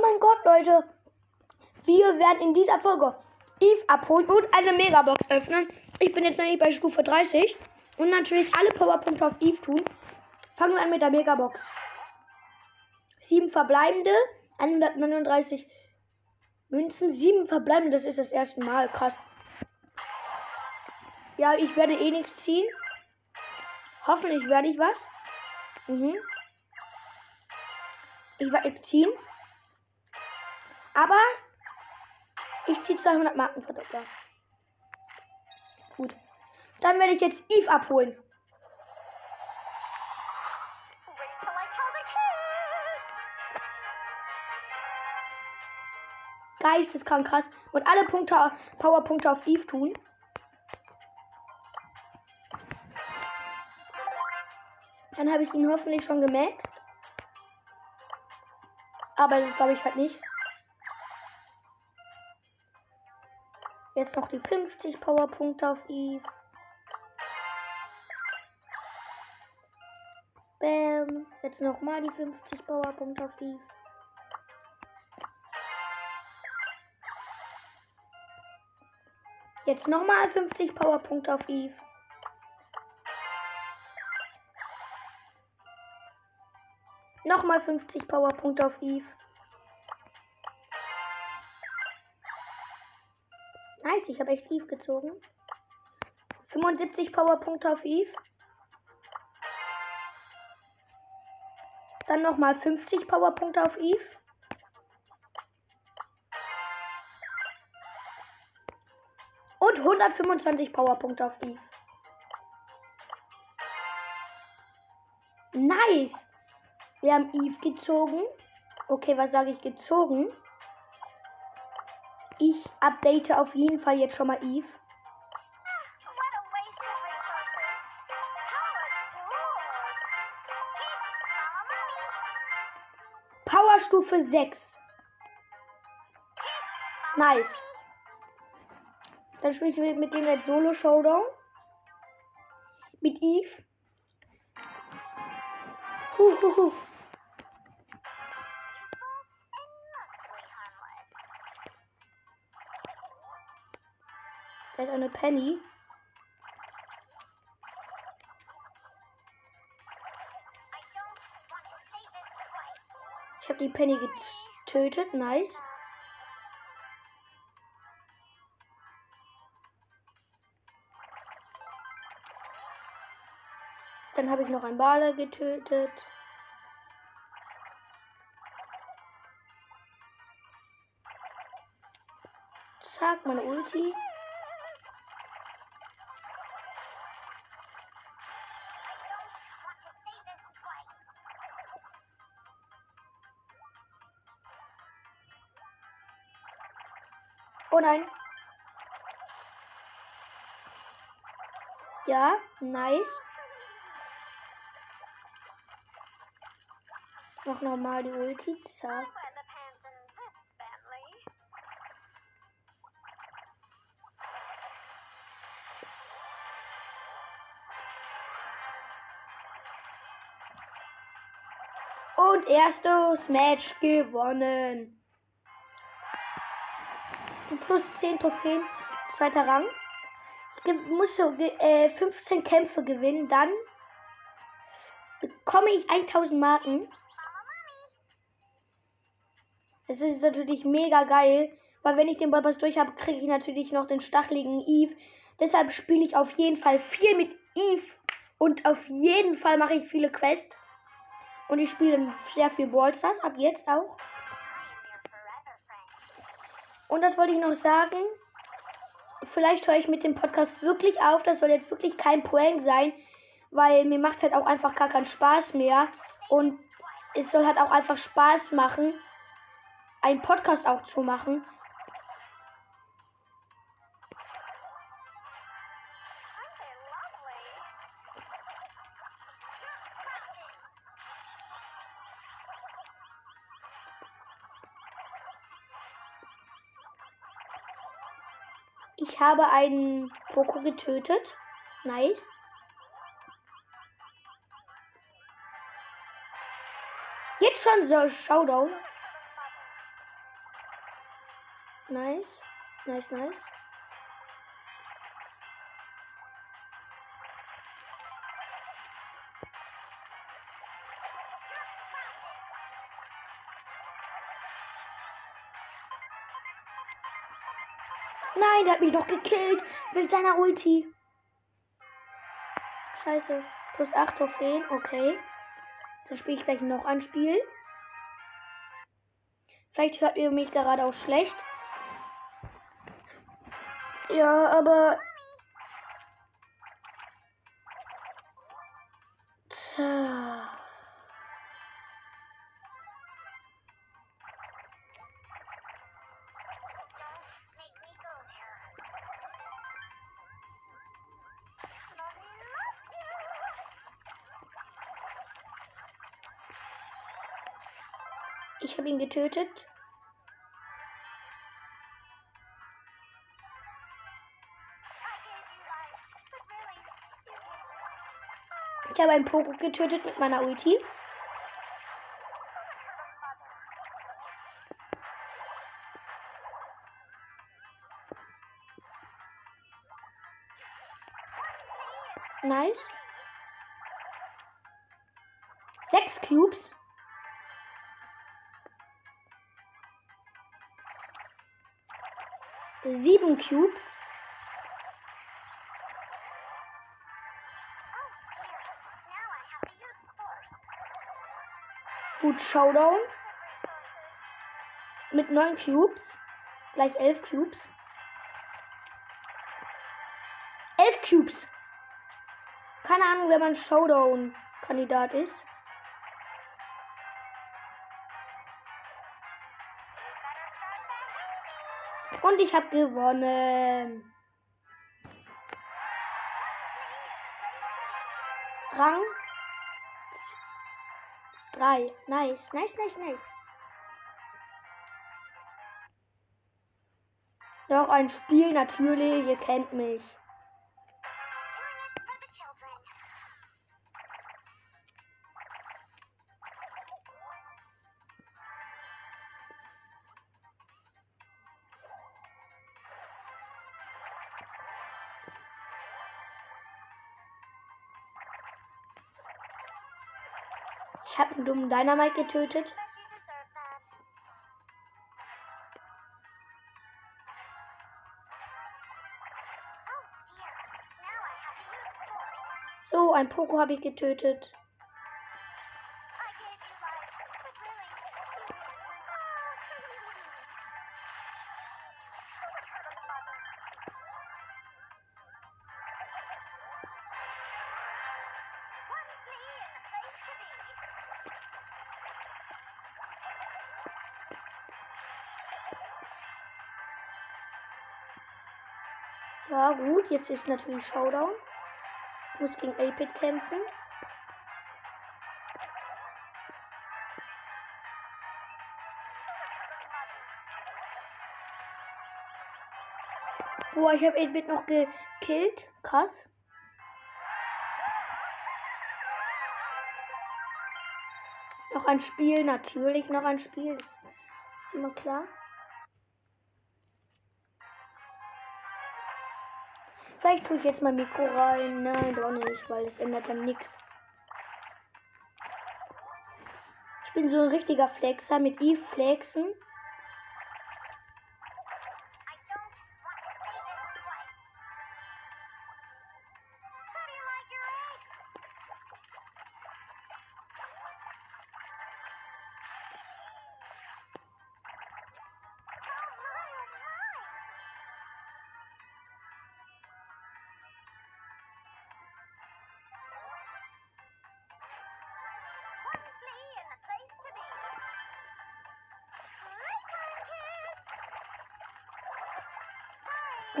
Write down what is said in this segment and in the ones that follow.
mein Gott, Leute. Wir werden in dieser Folge Eve abholen und eine Megabox öffnen. Ich bin jetzt noch bei Stufe 30. Und natürlich alle Powerpunkte auf Eve tun. Fangen wir an mit der Megabox. Sieben verbleibende, 139 Münzen, sieben verbleibende, das ist das erste Mal. Krass. Ja, ich werde eh nichts ziehen. Hoffentlich werde ich was. Mhm. Ich werde ziehen. Aber ich ziehe 200 Marken Verdoppler. Gut. Dann werde ich jetzt Eve abholen. Geisteskrank krass. Und alle Punkte, Powerpunkte auf Eve tun. Dann habe ich ihn hoffentlich schon gemaxt. Aber das glaube ich halt nicht. Jetzt noch die 50 Powerpunkte auf Eve. Bam. Jetzt nochmal die 50 Powerpunkte auf Eve. Jetzt nochmal 50 Powerpunkte auf Eve. Nochmal 50 Powerpunkte auf Eve. Nice, ich habe echt Eve gezogen. 75 Powerpunkte auf Eve. Dann nochmal 50 Powerpunkte auf Eve. Und 125 Powerpunkte auf Eve. Nice. Wir haben Eve gezogen. Okay, was sage ich gezogen? Ich update auf jeden Fall jetzt schon mal Eve. Powerstufe 6. Nice. Dann spiele ich mit dem jetzt Solo Showdown. Mit Eve. Huh, huh, huh. Da ist eine Penny. Ich habe die Penny getötet. Nice. Dann habe ich noch einen Baler getötet. Zack, meine Ulti. Oh nein. Ja, nice. Mach nochmal die Ulti. Zack. Und erstes Match gewonnen. Plus 10 Trophäen, zweiter Rang. Ich muss so äh, 15 Kämpfe gewinnen, dann bekomme ich 1000 Marken. Das ist natürlich mega geil, weil wenn ich den Ballpass durch habe, kriege ich natürlich noch den stacheligen Eve. Deshalb spiele ich auf jeden Fall viel mit Eve und auf jeden Fall mache ich viele Quests. Und ich spiele sehr viel Ballstars, ab jetzt auch. Und das wollte ich noch sagen. Vielleicht höre ich mit dem Podcast wirklich auf. Das soll jetzt wirklich kein Prank sein, weil mir macht halt auch einfach gar keinen Spaß mehr. Und es soll halt auch einfach Spaß machen, einen Podcast auch zu machen. Ich habe einen Poco getötet. Nice. Jetzt schon so Showdown. Nice. Nice, nice. Nein, der hat mich doch gekillt mit seiner Ulti. Scheiße. Plus 8 Trophäen, okay. Dann spiele ich gleich noch ein Spiel. Vielleicht hört ihr mich gerade auch schlecht. Ja, aber. Ich habe ihn getötet. Ich habe einen Poco getötet mit meiner Ulti. Nice. Sechs Cubes. Use force. Gut, Showdown. Mit neun Cubes. Gleich elf Cubes. Elf Cubes. Keine Ahnung, wer mein Showdown-Kandidat ist. Und ich habe gewonnen. Rang 3. Nice, nice, nice, nice. Noch ein Spiel natürlich, ihr kennt mich. Habe einen dummen Dynamite getötet. So, ein Poco habe ich getötet. Jetzt ist natürlich Showdown. Ich muss gegen 8-Bit kämpfen. Boah, ich habe 8-Bit noch gekillt. Krass. Noch ein Spiel, natürlich noch ein Spiel. Ist immer klar. Vielleicht tue ich jetzt mein Mikro rein. Nein, doch nicht, weil das ändert dann nichts. Ich bin so ein richtiger Flexer mit Eve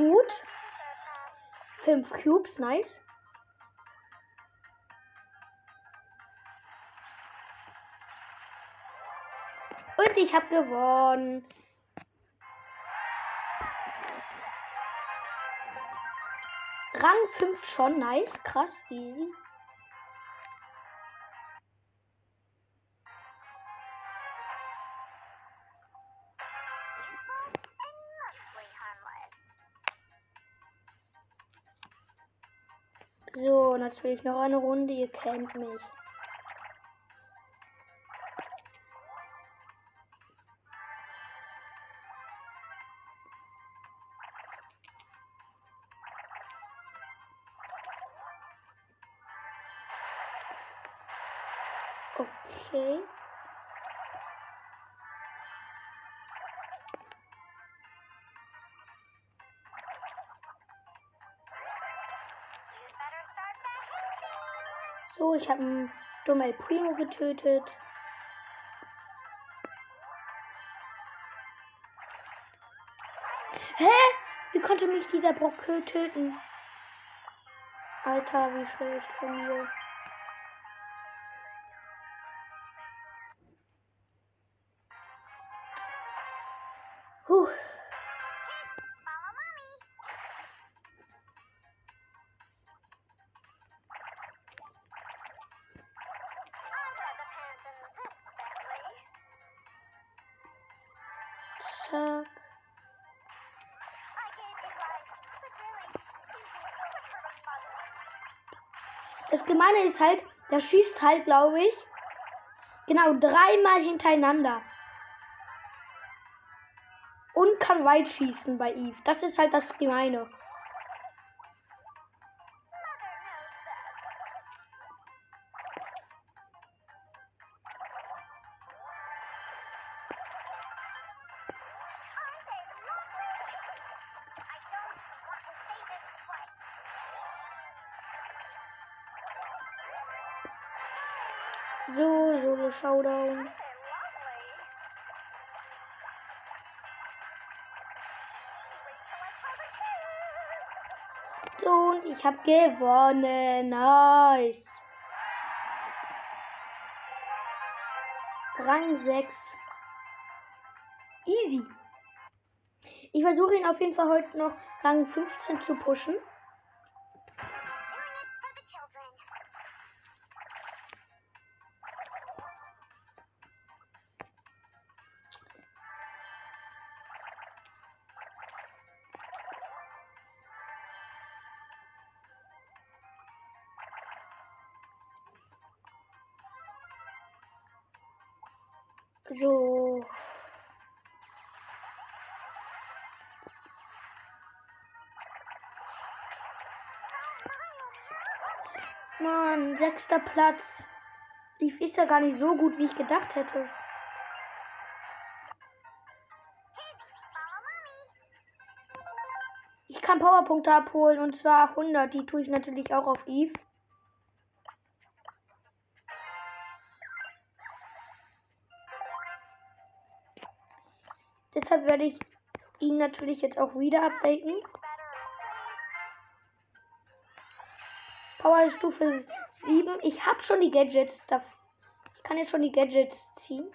Gut. Fünf Cubes, nice. Und ich habe gewonnen. Rang 5 schon, nice, krass, easy. So, natürlich noch eine Runde. Ihr kennt mich. So, ich habe einen dummen Primo getötet. Hä? Wie konnte mich dieser Brock töten? Alter, wie schlecht von mir. Huh. Das Gemeine ist halt, der schießt halt, glaube ich, genau dreimal hintereinander. Und kann weit schießen bei Eve. Das ist halt das Gemeine. So, und ich habe gewonnen. Nice. Rang 6. Easy. Ich versuche ihn auf jeden Fall heute noch Rang 15 zu pushen. So. Mann, sechster Platz. Lief ist ja gar nicht so gut, wie ich gedacht hätte. Ich kann Powerpunkte abholen und zwar 100. Die tue ich natürlich auch auf Eve. Deshalb werde ich ihn natürlich jetzt auch wieder updaten. Better obey. Powerstufe 7. Ich habe schon die Gadgets. Ich kann jetzt schon die Gadgets ziehen.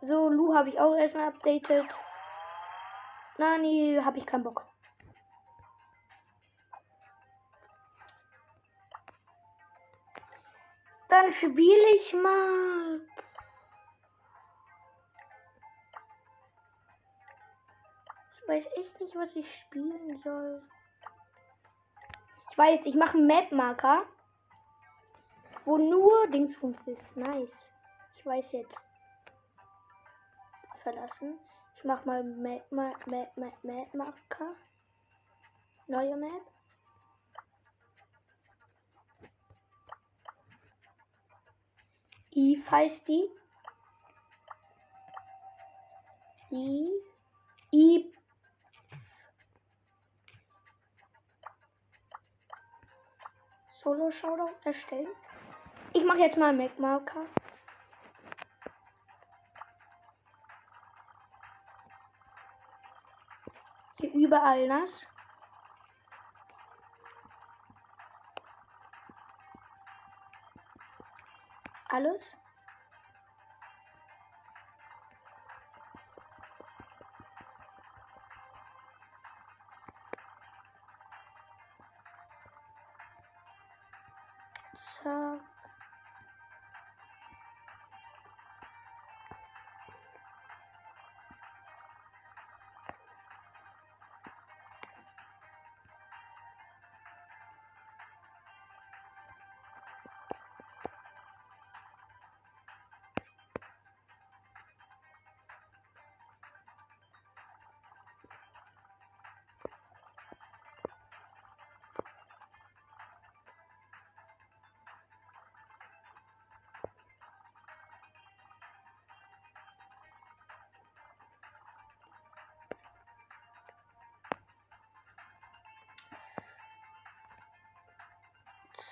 So, Lu habe ich auch erstmal updated. Nani habe ich keinen Bock. Dann spiele ich mal. Ich weiß echt nicht, was ich spielen soll. Ich weiß, ich mache einen Map-Marker, wo nur Dingsbums ist. Nice. Ich weiß jetzt. Verlassen. Ich mach mal Map, Map, Map, Map, Map Marker. Neue Map. Eve heißt die. I. I. Solo Showdown erstellen. Ich mache jetzt mal Mac Marker. Hier überall nass. Alles. Zack.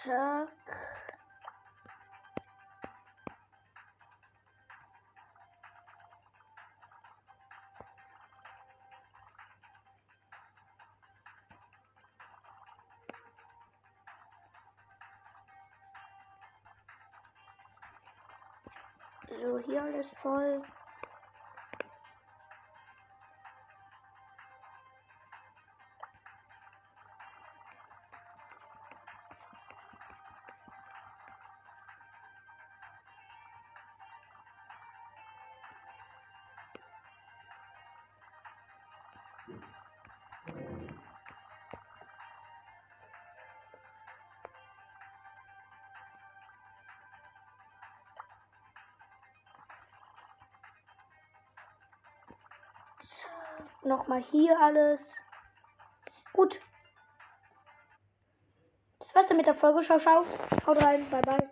Zack. So, hier alles voll. Nochmal hier alles. Gut. Das war's dann mit der Folge. Schau, schau. Haut rein. Bye, bye.